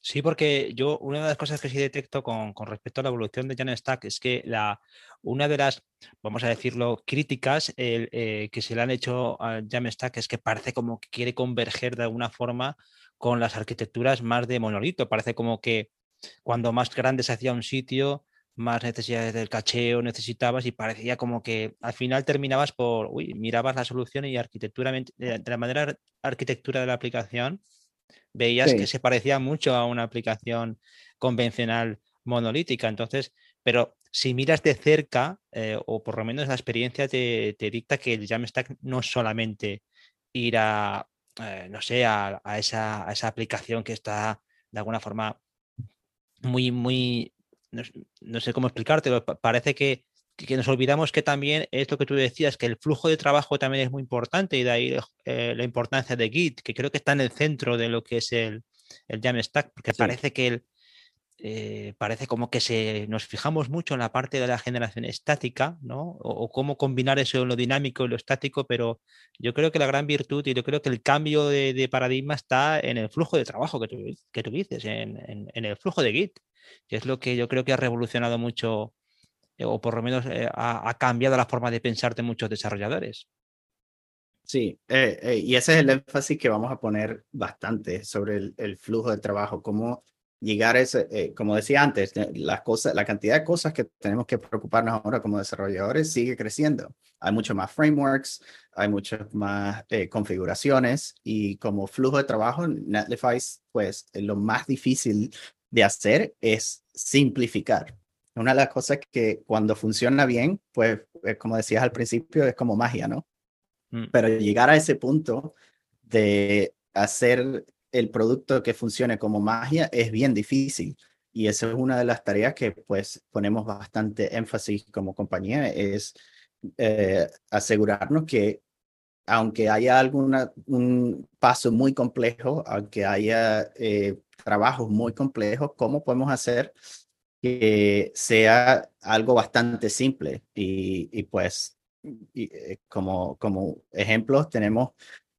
Sí, porque yo una de las cosas que sí detecto con, respecto a la evolución de Jamstack es que la, una de las, vamos a decirlo, críticas eh, que se le han hecho a Jamstack es que parece como que quiere converger de alguna forma con las arquitecturas más de monolito. Parece como que cuando más grande se hacía un sitio, más necesidades del cacheo necesitabas y parecía como que al final terminabas por, uy, mirabas la solución y arquitectura, de la manera arquitectura de la aplicación, veías que se parecía mucho a una aplicación convencional monolítica. Entonces, pero si miras de cerca, eh, o por lo menos la experiencia te, te dicta que el Jamstack no es solamente ir a eh, no sé, a, esa, esa, aplicación que está de alguna forma muy, muy, no, sé cómo explicártelo, parece que, que, nos olvidamos que también es lo que tú decías, que el flujo de trabajo también es muy importante y de ahí eh, la importancia de Git, que creo que está en el centro de lo que es el, el Jamstack, porque parece que el, eh, parece como que se, nos fijamos mucho en la parte de la generación estática, ¿no? O, cómo combinar eso en lo dinámico y lo estático, pero yo creo que la gran virtud y yo creo que el cambio de, paradigma está en el flujo de trabajo que tú, que tú dices, en, el flujo de Git, que es lo que yo creo que ha revolucionado mucho, eh, o por lo menos eh, ha, cambiado la forma de pensar de muchos desarrolladores. Sí, y ese es el énfasis que vamos a poner bastante sobre el, el flujo de trabajo, cómo llegar a ese, eh, como decía antes, eh, las cosas, la cantidad de cosas que tenemos que preocuparnos ahora como desarrolladores sigue creciendo. Hay mucho más frameworks, hay muchas más eh, configuraciones y como flujo de trabajo, Netlify, pues lo más difícil de hacer es simplificar. Una de las cosas que cuando funciona bien, pues como decías al principio, es como magia, ¿no? Mm. Pero llegar a ese punto de hacer el producto que funcione como magia es bien difícil. Y esa es una de las tareas que pues ponemos bastante énfasis como compañía, es eh, asegurarnos que aunque haya algún un paso muy complejo, aunque haya eh, trabajos muy complejos, ¿cómo podemos hacer que sea algo bastante simple? Y, y pues eh, como, como ejemplos, tenemos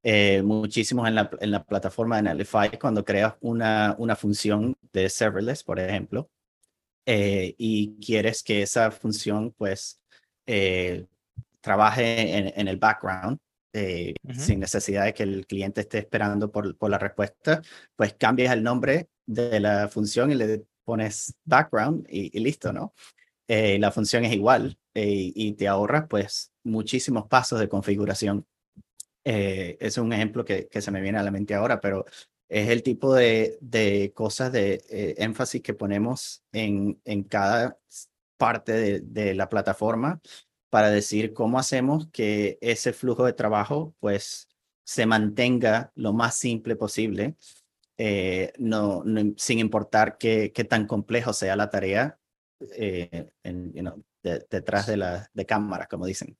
eh, muchísimos en la, en la plataforma de Netlify cuando creas una, una función de serverless, por ejemplo, eh, y quieres que esa función pues trabaje en, en, el background. sin necesidad de que el cliente esté esperando por, por la respuesta, pues cambias el nombre de la función y le pones background y, listo, ¿no? Eh, la función es igual eh, y te ahorras pues muchísimos pasos de configuración. Eh, es un ejemplo que, que, se me viene a la mente ahora, pero es el tipo de, de cosas de énfasis que ponemos en, en cada parte de, de, la plataforma para decir cómo hacemos que ese flujo de trabajo pues se mantenga lo más simple posible eh, no, sin importar qué, qué, tan complejo sea la tarea eh, en, detrás de la de cámara, como dicen.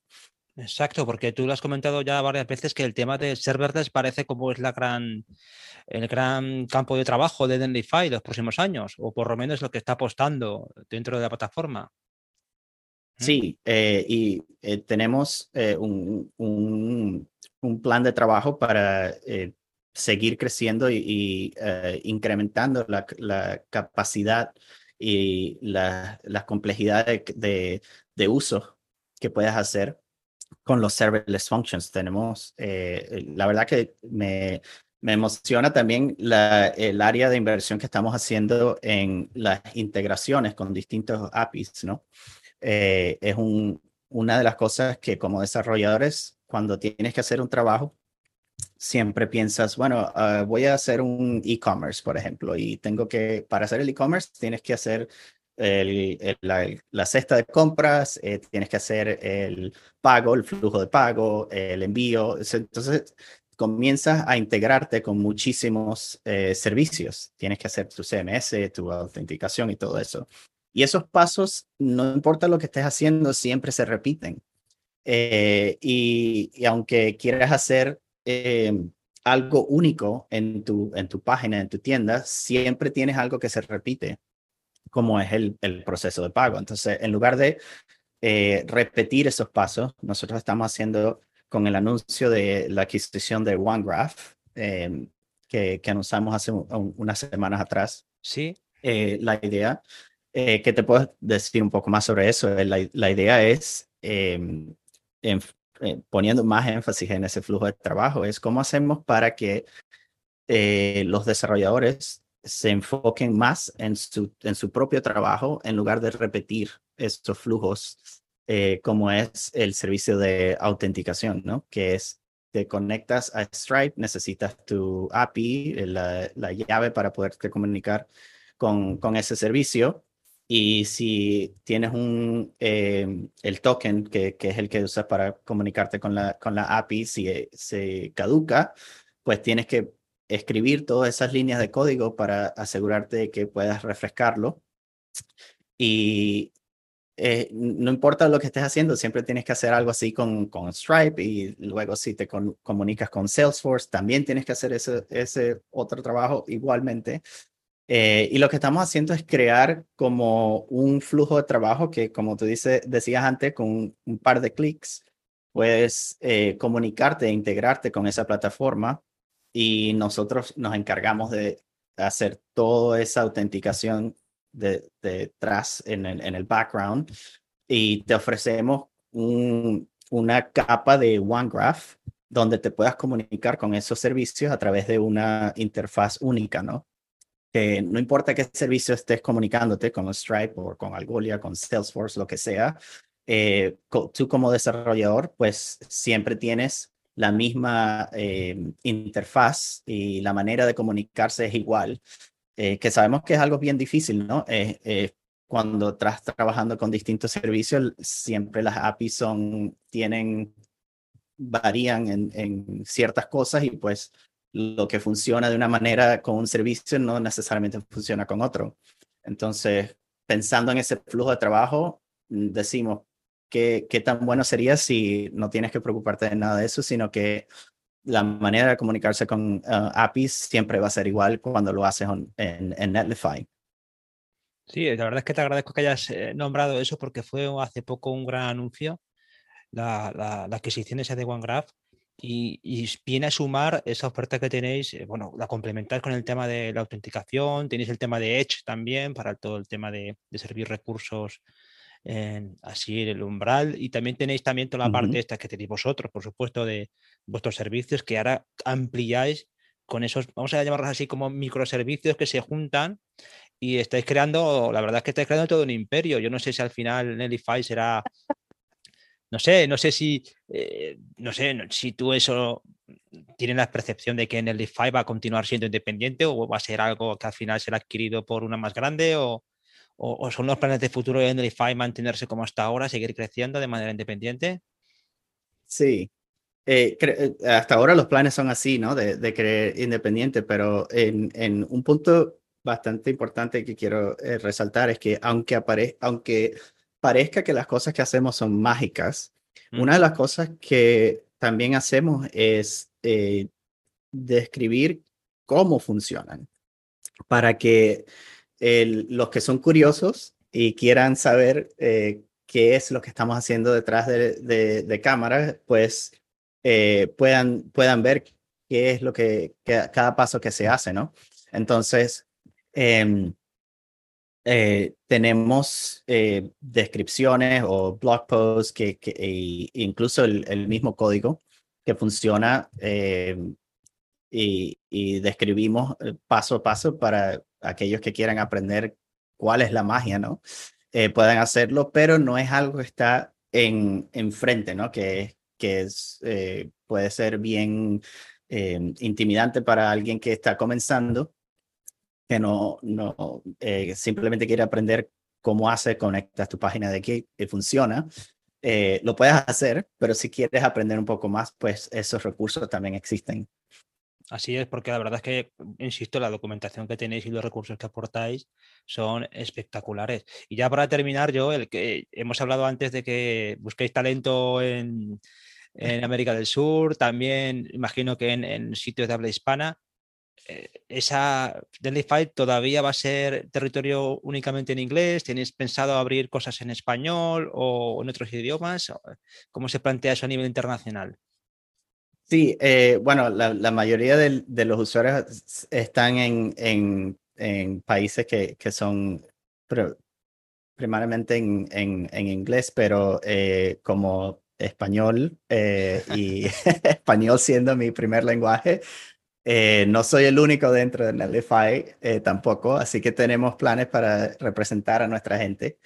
Exacto, porque tú lo has comentado ya varias veces que el tema de serverless parece como es la gran, el gran campo de trabajo de Dendify los próximos años, o por lo menos lo que está apostando dentro de la plataforma. ¿Mm? Sí, eh, y tenemos un, un, un, plan de trabajo para seguir creciendo y, eh, incrementando la, capacidad y la, la complejidad de, de, uso que puedes hacer con los serverless functions. Tenemos, eh, la verdad que me, me emociona también la, el área de inversión que estamos haciendo en las integraciones con distintos APIs, ¿no? Eh, es un, una de las cosas que como desarrolladores, cuando tienes que hacer un trabajo, siempre piensas, bueno, ah, voy a hacer un e-commerce, por ejemplo, y tengo que, para hacer el e-commerce, tienes que hacer la, cesta de compras, eh, tienes que hacer el pago, el flujo de pago, el envío. Entonces, comienzas a integrarte con muchísimos eh, servicios. Tienes que hacer tu CMS, tu autenticación y todo eso. Y esos pasos, no importa lo que estés haciendo, siempre se repiten. Eh, y, y, aunque quieras hacer Em, algo único en tu, en tu página, en tu tienda, siempre tienes algo que se repite, como es el, el proceso de pago. Entonces, en lugar de eh, repetir esos pasos, nosotros estamos haciendo con el anuncio de la adquisición de OneGraph, eh, que, que, anunciamos hace unas semanas atrás. Sí. Eh, la idea, que te puedo decir un poco más sobre eso, la, la idea es em, eh, poniendo más énfasis en ese flujo de trabajo, es cómo hacemos para que eh, los desarrolladores se enfoquen más en su, en su propio trabajo en lugar de repetir estos flujos, eh, como es el servicio de autenticación, ¿no? Que es, te conectas a Stripe, necesitas tu API, la, la llave para poderte comunicar con, con ese servicio y si tienes un, eh, el token, que, que, es el que usas para comunicarte con la, con la API, si eh, se caduca, pues tienes que escribir todas esas líneas de código para asegurarte de que puedas refrescarlo. Y eh, no importa lo que estés haciendo, siempre tienes que hacer algo así con, con Stripe y luego si te comunicas con Salesforce, también tienes que hacer ese, ese otro trabajo igualmente eh, y lo que estamos haciendo es crear como un flujo de trabajo que, como tú dices, decías antes, con un, par de clics, puedes eh, comunicarte e integrarte con esa plataforma y nosotros nos encargamos de hacer toda esa autenticación detrás de en, el, en el background y te ofrecemos un, una capa de OneGraph donde te puedas comunicar con esos servicios a través de una interfaz única, ¿no? no importa qué servicio estés comunicándote con Stripe o con Algolia, con Salesforce, lo que sea, eh, tú como desarrollador, pues siempre tienes la misma eh, interfaz y la manera de comunicarse es igual, eh, que sabemos que es algo bien difícil, ¿no? cuando estás trabajando con distintos servicios, siempre las APIs son, tienen, varían en, en ciertas cosas y pues lo que funciona de una manera con un servicio no necesariamente funciona con otro. Entonces, pensando en ese flujo de trabajo, decimos, ¿qué, qué tan bueno sería si no tienes que preocuparte de nada de eso, sino que la manera de comunicarse con uh, APIs siempre va a ser igual cuando lo haces en, en Netlify. Sí, la verdad es que te agradezco que hayas eh, nombrado eso porque fue hace poco un gran anuncio la, la, la adquisición esa de OneGraph y, viene a sumar esa oferta que tenéis, eh, bueno, la complementáis con el tema de la autenticación, tenéis el tema de Edge también para todo el tema de, servir recursos en, así el umbral y también tenéis también toda la parte esta que tenéis vosotros, por supuesto, de vuestros servicios que ahora ampliáis con esos, vamos a llamarlos así como microservicios que se juntan y estáis creando, la verdad es que estáis creando todo un imperio. Yo no sé si al final Nellyfy será no sé, no sé si, eh, no sé, si tú eso tienes la percepción de que en el DeFi va a continuar siendo independiente o va a ser algo que al final será adquirido por una más grande o, son los planes de futuro el DeFi mantenerse como hasta ahora, seguir creciendo de manera independiente. Sí, eh, eh, hasta ahora los planes son así, ¿no? De, de creer independiente, pero en, en, un punto bastante importante que quiero resaltar es que aunque, apare aunque parezca que las cosas que hacemos son mágicas, una de las cosas que también hacemos es eh, describir cómo funcionan para que los que son curiosos y quieran saber eh, qué es lo que estamos haciendo detrás de, cámara, pues eh, puedan, puedan ver qué es lo que, cada paso que se hace, ¿no? Entonces, em, eh, tenemos eh, descripciones o blog posts que, e incluso el, mismo código que funciona y, y, describimos paso a paso para aquellos que quieran aprender cuál es la magia, ¿no? puedan hacerlo, pero no es algo que está en, enfrente, ¿no? Que, que es, puede ser bien intimidante para alguien que está comenzando que no, no eh, simplemente quiere aprender cómo hace, conectas tu página de aquí y funciona, eh, lo puedes hacer, pero si quieres aprender un poco más, pues esos recursos también existen. Así es, porque la verdad es que, insisto, la documentación que tenéis y los recursos que aportáis son espectaculares. Y ya para terminar, yo, el que hemos hablado antes de que busquéis talento en, en América del Sur, también imagino que en, sitios de habla hispana. Eh, esa Delify todavía va a ser territorio únicamente en inglés? ¿Tenéis pensado abrir cosas en español o en otros idiomas? ¿Cómo se plantea eso a nivel internacional? Sí, eh, bueno, la, mayoría de, los usuarios están en, en, países que, que son primariamente en, en, inglés, pero eh, como español y español siendo mi primer lenguaje, eh, no soy el único dentro de Netlify eh, tampoco, así que tenemos planes para representar a nuestra gente.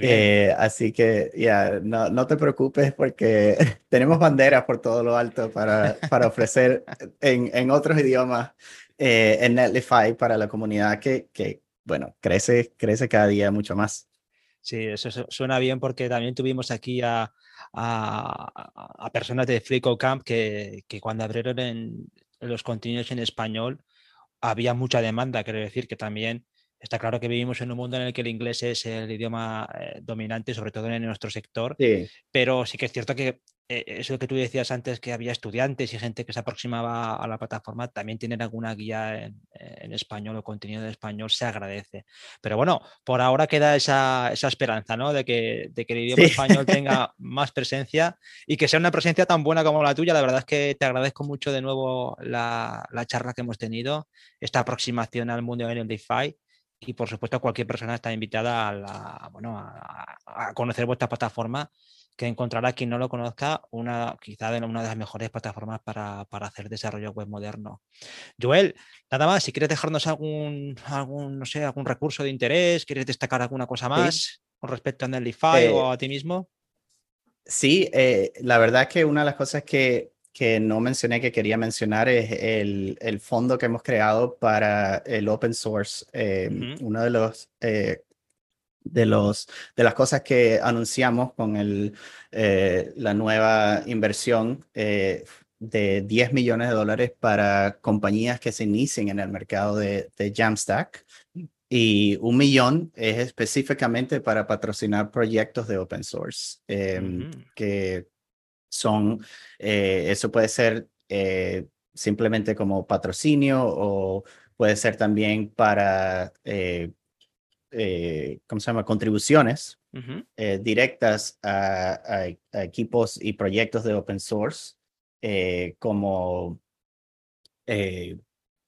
Eh, así que ya, no, no, te preocupes porque tenemos banderas por todo lo alto para, para ofrecer en, en otros idiomas en Netlify para la comunidad que, que, bueno, crece, crece cada día mucho más. Sí, eso suena bien porque también tuvimos aquí a, a, a personas de FreeCodeCamp que, que cuando abrieron en, los contenidos en español había mucha demanda, quiero decir que también está claro que vivimos en un mundo en el que el inglés es el idioma eh, dominante, sobre todo en nuestro sector, pero sí que es cierto que eh, eso que tú decías antes, que había estudiantes y gente que se aproximaba a la plataforma, también tienen alguna guía en, español o contenido en español, se agradece. Pero bueno, por ahora queda esa, esperanza, ¿no? De que, de que el idioma español tenga más presencia y que sea una presencia tan buena como la tuya. La verdad es que te agradezco mucho de nuevo la, charla que hemos tenido, esta aproximación al mundo de DeFi y por supuesto cualquier persona está invitada a, bueno, a conocer vuestra plataforma que encontrará quien no lo conozca una quizá una de las mejores plataformas para, para, hacer desarrollo web moderno. Joel, nada más, si quieres dejarnos algún, algún, no sé, algún recurso de interés, quieres destacar alguna cosa más con respecto a Netlify o eh, a ti mismo. Sí, eh, la verdad que una de las cosas que, que no mencioné que quería mencionar es el, el, fondo que hemos creado para el open source. Eh, uno de los de, los, de las cosas que anunciamos con el, eh, la nueva inversión eh, de 10 millones de dólares para compañías que se inicien en el mercado de, Jamstack. Y un millón es específicamente para patrocinar proyectos de open source, em, que son, eh, eso puede ser simplemente como patrocinio o puede ser también para eh, ¿cómo se llama? Contribuciones eh, directas a, equipos y proyectos de open source eh, como eh,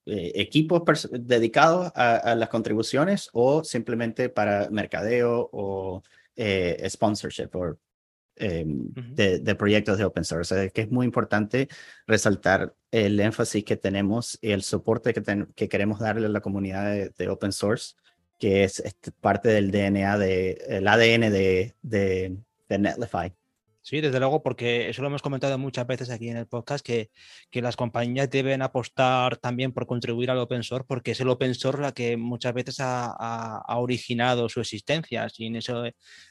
equipos dedicados a, las contribuciones o simplemente para mercadeo o sponsorship o em, de, proyectos de open source. que es muy importante resaltar el énfasis que tenemos y el soporte que, que queremos darle a la comunidad de open source que es, parte del DNA, de, el ADN de, de, Netlify. Sí, desde luego, porque eso lo hemos comentado muchas veces aquí en el podcast, que, que, las compañías deben apostar también por contribuir al open source, porque es el open source la que muchas veces ha, ha, originado su existencia. Sin, eso,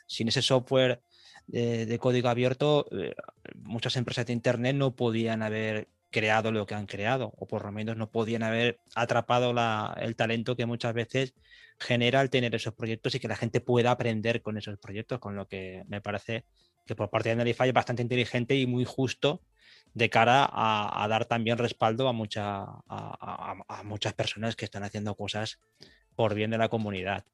sin ese software de, código abierto, eh, muchas empresas de Internet no podían haber creado lo que han creado, o por lo menos no podían haber atrapado la, el talento que muchas veces genera el tener esos proyectos y que la gente pueda aprender con esos proyectos, con lo que me parece que por parte de Netlify es bastante inteligente y muy justo de cara a, dar también respaldo a, mucha, a, muchas personas que están haciendo cosas por bien de la comunidad.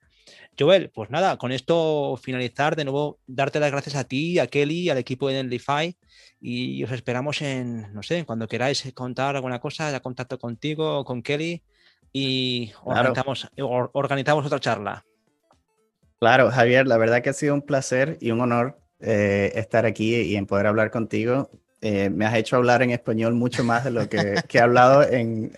Joel, pues nada, con esto finalizar, de nuevo darte las gracias a ti, a Kelly, al equipo de Netlify y os esperamos en, no sé, cuando queráis contar alguna cosa, ya contacto contigo con Kelly y organizamos, otra charla. Claro, Javier, la verdad que ha sido un placer y un honor eh, estar aquí y en poder hablar contigo. Eh, me has hecho hablar en español mucho más de lo que, he hablado en,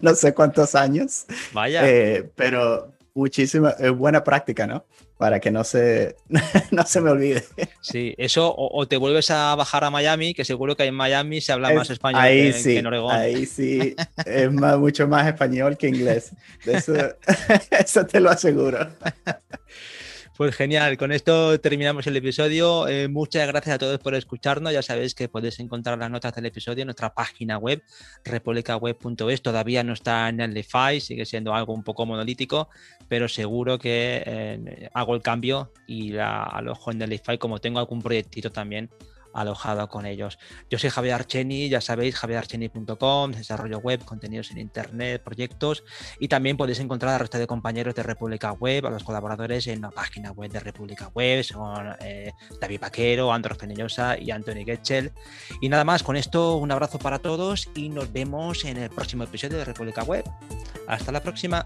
no sé cuántos años. Vaya. Eh, pero, muchísima, es buena práctica, ¿no? Para que no se, no se me olvide. Sí, eso, o, te vuelves a bajar a Miami, que seguro que en Miami se habla más español que, sí, en Oregón. Ahí sí, es mucho más español que inglés. Eso, eso te lo aseguro. Pues genial, con esto terminamos el episodio. Eh, muchas gracias a todos por escucharnos. Ya sabéis que podéis encontrar las notas del episodio en nuestra página web, republicaweb.es. Todavía no está en el DeFi, sigue siendo algo un poco monolítico, pero seguro que eh, hago el cambio y la alojo en el DeFi como tengo algún proyectito también alojado con ellos. Yo soy Javier Archeni, ya sabéis, javierarcheni.com, desarrollo web, contenidos en internet, proyectos y también podéis encontrar al resto de compañeros de República Web, a los colaboradores en la página web de República Web, son eh, David Paquero, Andros Penellosa y Anthony Getchel. Y nada más, con esto un abrazo para todos y nos vemos en el próximo episodio de República Web. Hasta la próxima.